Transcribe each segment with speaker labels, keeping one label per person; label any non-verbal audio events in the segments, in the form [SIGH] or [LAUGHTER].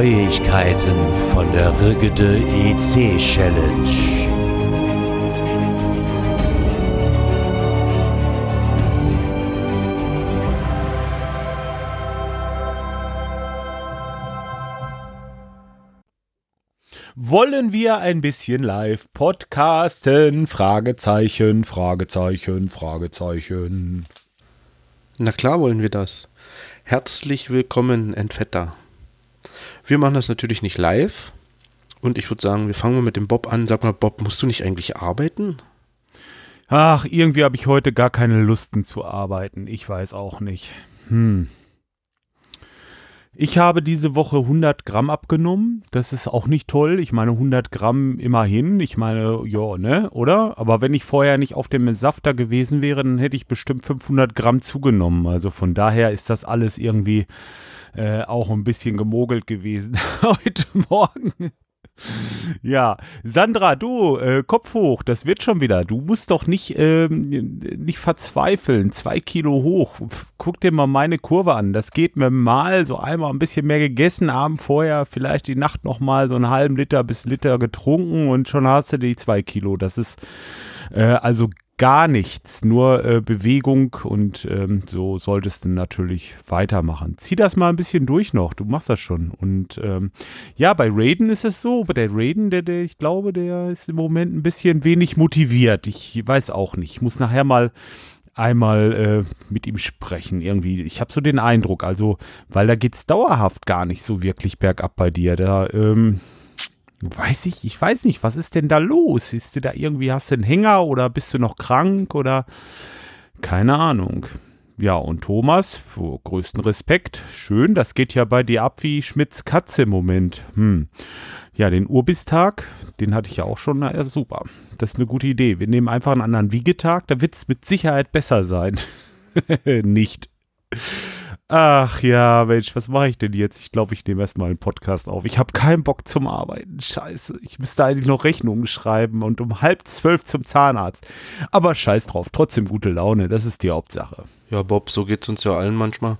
Speaker 1: Neuigkeiten von der Rigide EC Challenge.
Speaker 2: Wollen wir ein bisschen live podcasten? Fragezeichen, Fragezeichen, Fragezeichen.
Speaker 3: Na klar wollen wir das. Herzlich willkommen, Entfetter. Wir machen das natürlich nicht live. Und ich würde sagen, wir fangen mal mit dem Bob an. Sag mal, Bob, musst du nicht eigentlich arbeiten?
Speaker 2: Ach, irgendwie habe ich heute gar keine Lusten zu arbeiten. Ich weiß auch nicht. Hm. Ich habe diese Woche 100 Gramm abgenommen. Das ist auch nicht toll. Ich meine, 100 Gramm immerhin. Ich meine, ja, ne, oder? Aber wenn ich vorher nicht auf dem Safter gewesen wäre, dann hätte ich bestimmt 500 Gramm zugenommen. Also von daher ist das alles irgendwie äh, auch ein bisschen gemogelt gewesen [LAUGHS] heute Morgen. Ja, Sandra, du, äh, Kopf hoch, das wird schon wieder. Du musst doch nicht, ähm, nicht verzweifeln. Zwei Kilo hoch. Guck dir mal meine Kurve an. Das geht mir mal so einmal ein bisschen mehr gegessen, Abend vorher, vielleicht die Nacht nochmal so einen halben Liter bis Liter getrunken und schon hast du die zwei Kilo. Das ist äh, also gar nichts, nur äh, Bewegung und ähm, so solltest du natürlich weitermachen. Zieh das mal ein bisschen durch noch, du machst das schon. Und ähm, ja, bei Raiden ist es so, bei der Raiden, der, der, ich glaube, der ist im Moment ein bisschen wenig motiviert. Ich weiß auch nicht. Ich muss nachher mal einmal äh, mit ihm sprechen irgendwie. Ich habe so den Eindruck, also, weil da geht es dauerhaft gar nicht so wirklich bergab bei dir. Da, ähm, Weiß ich, ich weiß nicht, was ist denn da los? Ist du da irgendwie, hast du einen Hänger oder bist du noch krank oder keine Ahnung. Ja, und Thomas, vor größten Respekt, schön, das geht ja bei dir ab wie Schmidts Katze im Moment. Hm. Ja, den Urbistag, den hatte ich ja auch schon, na ja, super. Das ist eine gute Idee. Wir nehmen einfach einen anderen Wiegetag, da wird es mit Sicherheit besser sein. [LAUGHS] Nicht. Ach ja, Mensch, was mache ich denn jetzt? Ich glaube, ich nehme erstmal einen Podcast auf. Ich habe keinen Bock zum Arbeiten. Scheiße. Ich müsste eigentlich noch Rechnungen schreiben und um halb zwölf zum Zahnarzt. Aber scheiß drauf. Trotzdem gute Laune. Das ist die Hauptsache.
Speaker 3: Ja, Bob, so geht es uns ja allen manchmal.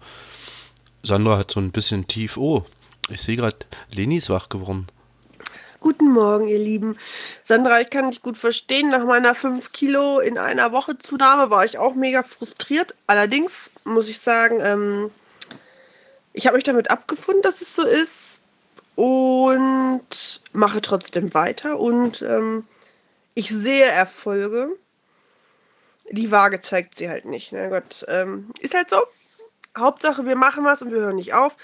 Speaker 3: Sandra hat so ein bisschen tief. Oh, ich sehe gerade, Leni ist wach geworden.
Speaker 4: Guten Morgen, ihr Lieben. Sandra, ich kann dich gut verstehen. Nach meiner 5 Kilo in einer Woche Zunahme war ich auch mega frustriert. Allerdings muss ich sagen, ähm, ich habe mich damit abgefunden, dass es so ist und mache trotzdem weiter und ähm, ich sehe Erfolge. Die Waage zeigt sie halt nicht. Na ne? Gott, ähm, ist halt so. Hauptsache, wir machen was und wir hören nicht auf.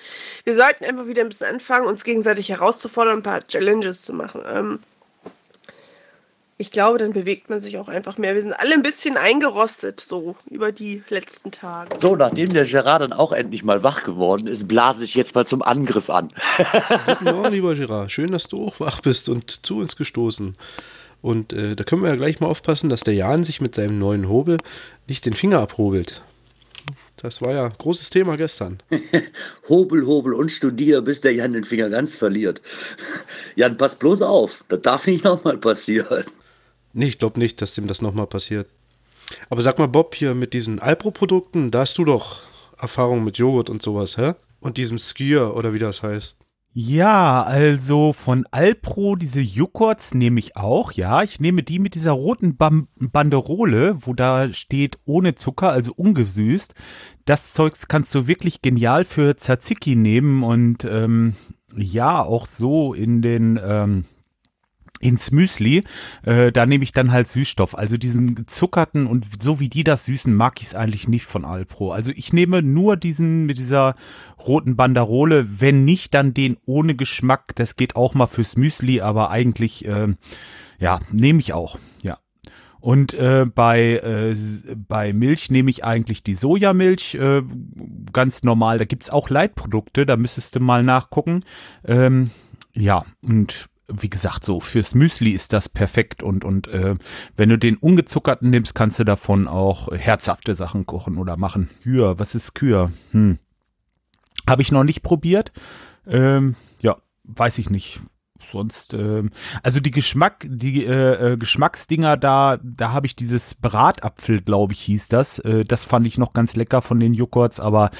Speaker 4: Wir sollten einfach wieder ein bisschen anfangen, uns gegenseitig herauszufordern, ein paar Challenges zu machen. Ähm, ich glaube, dann bewegt man sich auch einfach mehr. Wir sind alle ein bisschen eingerostet, so über die letzten Tage.
Speaker 1: So, nachdem der Gerard dann auch endlich mal wach geworden ist, blase ich jetzt mal zum Angriff an. [LAUGHS]
Speaker 3: Guten Morgen, lieber Gerard. Schön, dass du auch wach bist und zu uns gestoßen. Und äh, da können wir ja gleich mal aufpassen, dass der Jan sich mit seinem neuen Hobel nicht den Finger abhobelt. Das war ja ein großes Thema gestern. [LAUGHS]
Speaker 1: hobel, hobel und studier, bis der Jan den Finger ganz verliert. Jan, pass bloß auf, das darf nicht nochmal passieren.
Speaker 3: Nee, ich glaube nicht, dass dem das nochmal passiert. Aber sag mal, Bob, hier mit diesen Alpro-Produkten, da hast du doch Erfahrung mit Joghurt und sowas, hä? Und diesem Skier oder wie das heißt.
Speaker 2: Ja, also von Alpro diese Joghurts nehme ich auch, ja. Ich nehme die mit dieser roten Bam Banderole, wo da steht ohne Zucker, also ungesüßt. Das Zeugs kannst du wirklich genial für Tzatziki nehmen und ähm, ja, auch so in den ähm, ins Müsli, äh, da nehme ich dann halt Süßstoff. Also diesen gezuckerten und so wie die das süßen, mag ich es eigentlich nicht von Alpro. Also ich nehme nur diesen mit dieser roten Banderole, wenn nicht, dann den ohne Geschmack. Das geht auch mal fürs Müsli, aber eigentlich, äh, ja, nehme ich auch, ja. Und äh, bei, äh, bei Milch nehme ich eigentlich die Sojamilch, äh, ganz normal. Da gibt es auch Leitprodukte, da müsstest du mal nachgucken. Ähm, ja, und wie gesagt, so fürs Müsli ist das perfekt und, und äh, wenn du den ungezuckerten nimmst, kannst du davon auch herzhafte Sachen kochen oder machen. Kür, was ist Kür? Hm. Habe ich noch nicht probiert. Ähm, ja, weiß ich nicht. Sonst, äh, also die Geschmack, die äh, äh, Geschmacksdinger da, da habe ich dieses Bratapfel, glaube ich, hieß das. Äh, das fand ich noch ganz lecker von den Joghurts, aber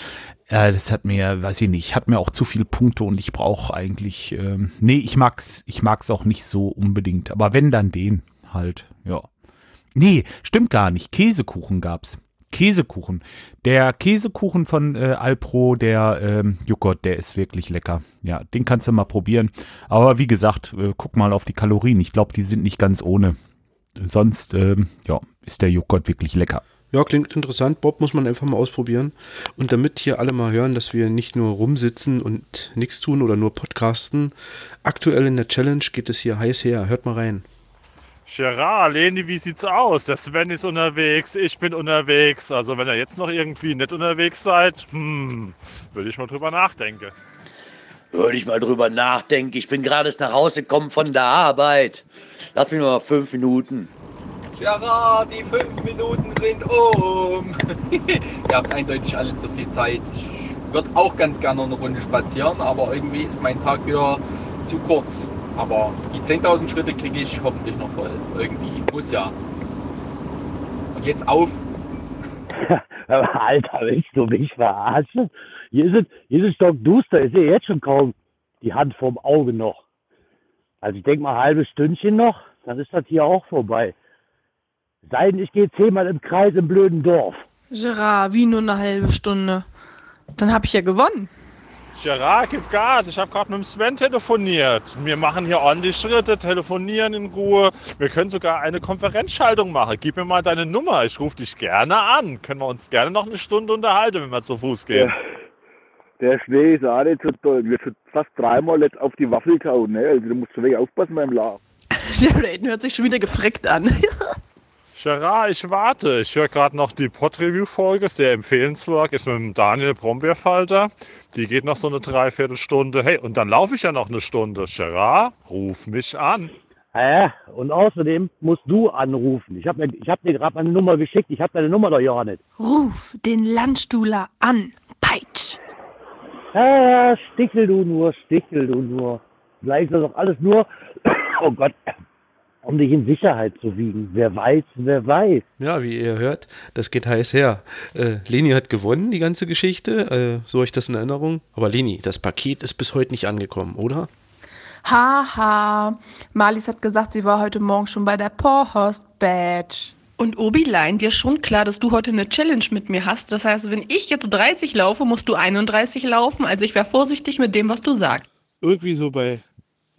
Speaker 2: äh, das hat mir, weiß ich nicht, hat mir auch zu viele Punkte und ich brauche eigentlich, äh, nee, ich mag's, ich mag's auch nicht so unbedingt. Aber wenn dann den halt, ja. Nee, stimmt gar nicht. Käsekuchen gab's. Käsekuchen. Der Käsekuchen von äh, Alpro, der ähm, Joghurt, der ist wirklich lecker. Ja, den kannst du mal probieren. Aber wie gesagt, äh, guck mal auf die Kalorien. Ich glaube, die sind nicht ganz ohne. Sonst, ähm, ja, ist der Joghurt wirklich lecker.
Speaker 3: Ja, klingt interessant. Bob muss man einfach mal ausprobieren. Und damit hier alle mal hören, dass wir nicht nur rumsitzen und nichts tun oder nur podcasten. Aktuell in der Challenge geht es hier heiß her. Hört mal rein.
Speaker 5: Gerard, Leni, wie sieht's aus? Der Sven ist unterwegs, ich bin unterwegs. Also wenn ihr jetzt noch irgendwie nicht unterwegs seid, hm, würde ich mal drüber nachdenken.
Speaker 1: Würde ich mal drüber nachdenken. Ich bin gerade erst nach Hause gekommen von der Arbeit. Lass mich noch mal fünf Minuten.
Speaker 6: Gerard, die fünf Minuten sind um. [LAUGHS] Ihr habt eindeutig alle zu viel Zeit. Ich würde auch ganz gerne eine Runde spazieren, aber irgendwie ist mein Tag wieder zu kurz. Aber die 10.000 Schritte kriege ich hoffentlich noch voll. Irgendwie. Muss ja. Und jetzt auf. [LAUGHS]
Speaker 7: Alter, willst du mich verarschen? Hier ist es, hier ist es stockduster. Ich sehe jetzt schon kaum die Hand vorm Auge noch. Also ich denke mal, ein halbes Stündchen noch, dann ist das hier auch vorbei. Sei denn, ich gehe zehnmal im Kreis im blöden Dorf.
Speaker 8: Gerard, wie nur eine halbe Stunde? Dann habe ich ja gewonnen.
Speaker 5: Gerard, gib Gas. Ich habe gerade mit dem Sven telefoniert. Wir machen hier ordentlich Schritte, telefonieren in Ruhe. Wir können sogar eine Konferenzschaltung machen. Gib mir mal deine Nummer. Ich rufe dich gerne an. Können wir uns gerne noch eine Stunde unterhalten, wenn wir zu Fuß gehen.
Speaker 9: Der Schnee ist auch nicht so toll. Wir sind fast dreimal jetzt auf die Waffel gehauen. Ne? Also, du musst du wirklich aufpassen beim Laden. [LAUGHS]
Speaker 8: Der Raiden hört sich schon wieder gefreckt an. [LAUGHS]
Speaker 5: Gerard, ich warte. Ich höre gerade noch die Pod-Review-Folge, sehr empfehlenswert, ist mit dem Daniel Brombeerfalter. Die geht noch so eine Dreiviertelstunde. Hey, und dann laufe ich ja noch eine Stunde. Gerard, ruf mich an.
Speaker 7: Ja, und außerdem musst du anrufen. Ich habe ich hab dir gerade meine Nummer geschickt. Ich habe deine Nummer doch ja nicht.
Speaker 8: Ruf den Landstuhler an. Peitsch.
Speaker 7: Ja, stickel du nur, stickel du nur. Vielleicht ist das doch alles nur, [COUGHS] oh Gott, um dich in Sicherheit zu wiegen. Wer weiß, wer weiß.
Speaker 3: Ja, wie ihr hört, das geht heiß her. Äh, Leni hat gewonnen, die ganze Geschichte. Äh, so habe ich das in Erinnerung. Aber Leni, das Paket ist bis heute nicht angekommen, oder?
Speaker 8: Haha. Marlies hat gesagt, sie war heute Morgen schon bei der Porhorst Badge. Und Obilein, dir ist schon klar, dass du heute eine Challenge mit mir hast. Das heißt, wenn ich jetzt 30 laufe, musst du 31 laufen. Also ich wäre vorsichtig mit dem, was du sagst.
Speaker 10: Irgendwie so bei,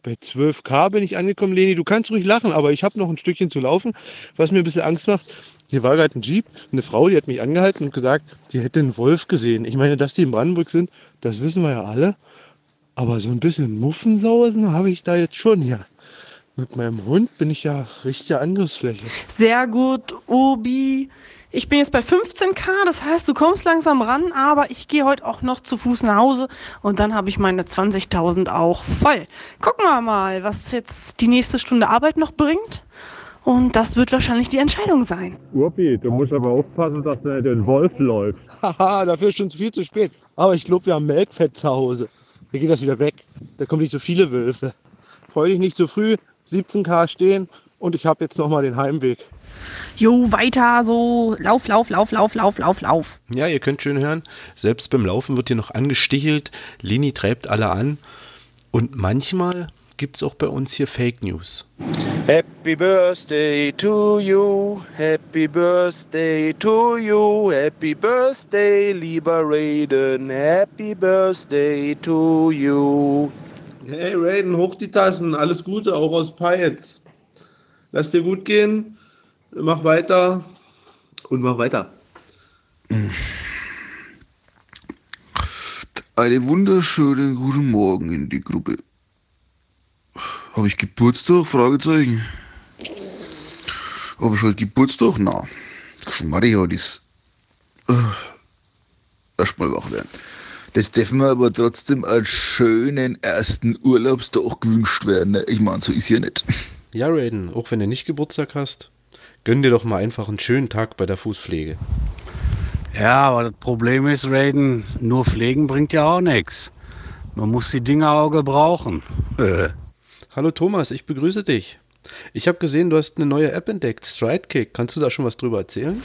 Speaker 10: bei 12k bin ich angekommen. Leni, du kannst ruhig lachen, aber ich habe noch ein Stückchen zu laufen, was mir ein bisschen Angst macht. Hier war gerade ein Jeep, eine Frau, die hat mich angehalten und gesagt, die hätte einen Wolf gesehen. Ich meine, dass die in Brandenburg sind, das wissen wir ja alle. Aber so ein bisschen Muffensausen habe ich da jetzt schon hier. Mit meinem Hund bin ich ja richtige Angriffsfläche.
Speaker 8: Sehr gut, Obi. Ich bin jetzt bei 15k, das heißt, du kommst langsam ran, aber ich gehe heute auch noch zu Fuß nach Hause und dann habe ich meine 20.000 auch voll. Gucken wir mal, was jetzt die nächste Stunde Arbeit noch bringt. Und das wird wahrscheinlich die Entscheidung sein.
Speaker 11: Urbi, du musst aber aufpassen, dass du nicht den Wolf läuft.
Speaker 10: Haha, [LAUGHS] dafür ist schon viel zu spät. Aber ich glaube, wir haben Melkfett zu Hause. Da geht das wieder weg. Da kommen nicht so viele Wölfe. Freu dich nicht so früh. 17k stehen und ich habe jetzt nochmal den Heimweg.
Speaker 8: Jo, weiter so. Lauf, lauf, lauf, lauf, lauf, lauf, lauf.
Speaker 3: Ja, ihr könnt schön hören, selbst beim Laufen wird hier noch angestichelt. Leni treibt alle an. Und manchmal gibt es auch bei uns hier Fake News.
Speaker 12: Happy Birthday to you, Happy Birthday to you, Happy Birthday, lieber Raiden, Happy Birthday to you.
Speaker 10: Hey Raiden, hoch die Tassen, alles Gute, auch aus Peitz. Lass dir gut gehen, mach weiter und mach weiter.
Speaker 13: Einen wunderschönen guten Morgen in die Gruppe. Habe ich Geburtstag? Fragezeichen. Habe ich heute Geburtstag? Na, Schmarri, heute ist äh, erstmal wach werden. Das dürfen wir aber trotzdem als schönen ersten Urlaubstag gewünscht werden. ne? Ich meine, so ist ja nicht.
Speaker 3: Ja, Raiden, auch wenn du nicht Geburtstag hast, gönn dir doch mal einfach einen schönen Tag bei der Fußpflege.
Speaker 14: Ja, aber das Problem ist, Raiden, nur pflegen bringt ja auch nichts. Man muss die Dinger auch gebrauchen. Äh.
Speaker 3: Hallo Thomas, ich begrüße dich. Ich habe gesehen, du hast eine neue App entdeckt, Stridekick. Kannst du da schon was drüber erzählen?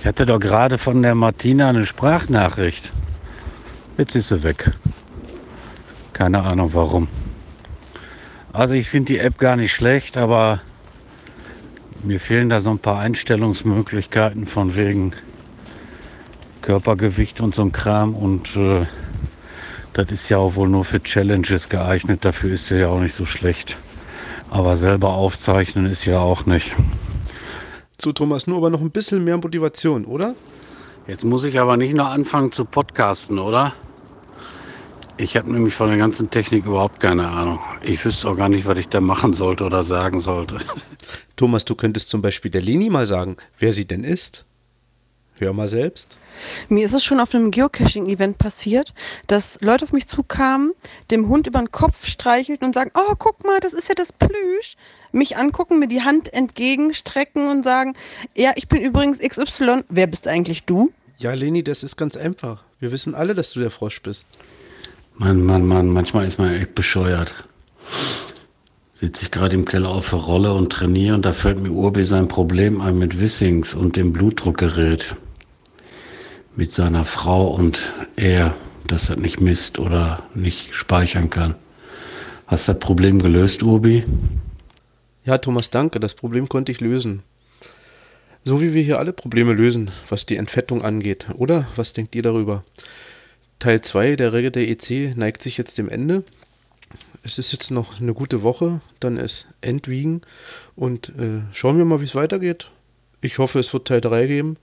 Speaker 14: Ich hatte doch gerade von der Martina eine Sprachnachricht. Jetzt ist sie weg. Keine Ahnung warum. Also ich finde die App gar nicht schlecht, aber mir fehlen da so ein paar Einstellungsmöglichkeiten von wegen Körpergewicht und so ein Kram. Und äh, das ist ja auch wohl nur für Challenges geeignet. Dafür ist sie ja auch nicht so schlecht. Aber selber aufzeichnen ist ja auch nicht.
Speaker 3: So, Thomas, nur aber noch ein bisschen mehr Motivation, oder?
Speaker 14: Jetzt muss ich aber nicht noch anfangen zu podcasten, oder? Ich habe nämlich von der ganzen Technik überhaupt keine Ahnung. Ich wüsste auch gar nicht, was ich da machen sollte oder sagen sollte. [LAUGHS]
Speaker 3: Thomas, du könntest zum Beispiel der Leni mal sagen, wer sie denn ist. Hör mal selbst.
Speaker 8: Mir ist es schon auf einem Geocaching-Event passiert, dass Leute auf mich zukamen, dem Hund über den Kopf streichelten und sagen, oh, guck mal, das ist ja das Plüsch. Mich angucken, mir die Hand entgegenstrecken und sagen, ja, ich bin übrigens XY. Wer bist eigentlich du?
Speaker 3: Ja, Leni, das ist ganz einfach. Wir wissen alle, dass du der Frosch bist.
Speaker 14: Mann, Mann, Mann, manchmal ist man echt bescheuert. Sitze ich gerade im Keller auf der Rolle und trainiere und da fällt mir Urbi sein Problem ein mit Wissings und dem Blutdruckgerät. Mit seiner Frau und er, dass er nicht misst oder nicht speichern kann. Hast du das Problem gelöst, Urbi?
Speaker 3: Ja, Thomas, danke. Das Problem konnte ich lösen. So wie wir hier alle Probleme lösen, was die Entfettung angeht. Oder? Was denkt ihr darüber? Teil 2 der Regel der EC neigt sich jetzt dem Ende. Es ist jetzt noch eine gute Woche, dann ist Endwiegen und äh, schauen wir mal, wie es weitergeht. Ich hoffe, es wird Teil 3 geben.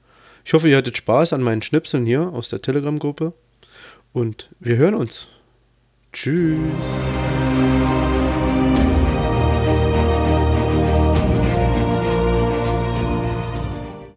Speaker 3: Ich hoffe, ihr hattet Spaß an meinen Schnipseln hier aus der Telegram-Gruppe und wir hören uns. Tschüss.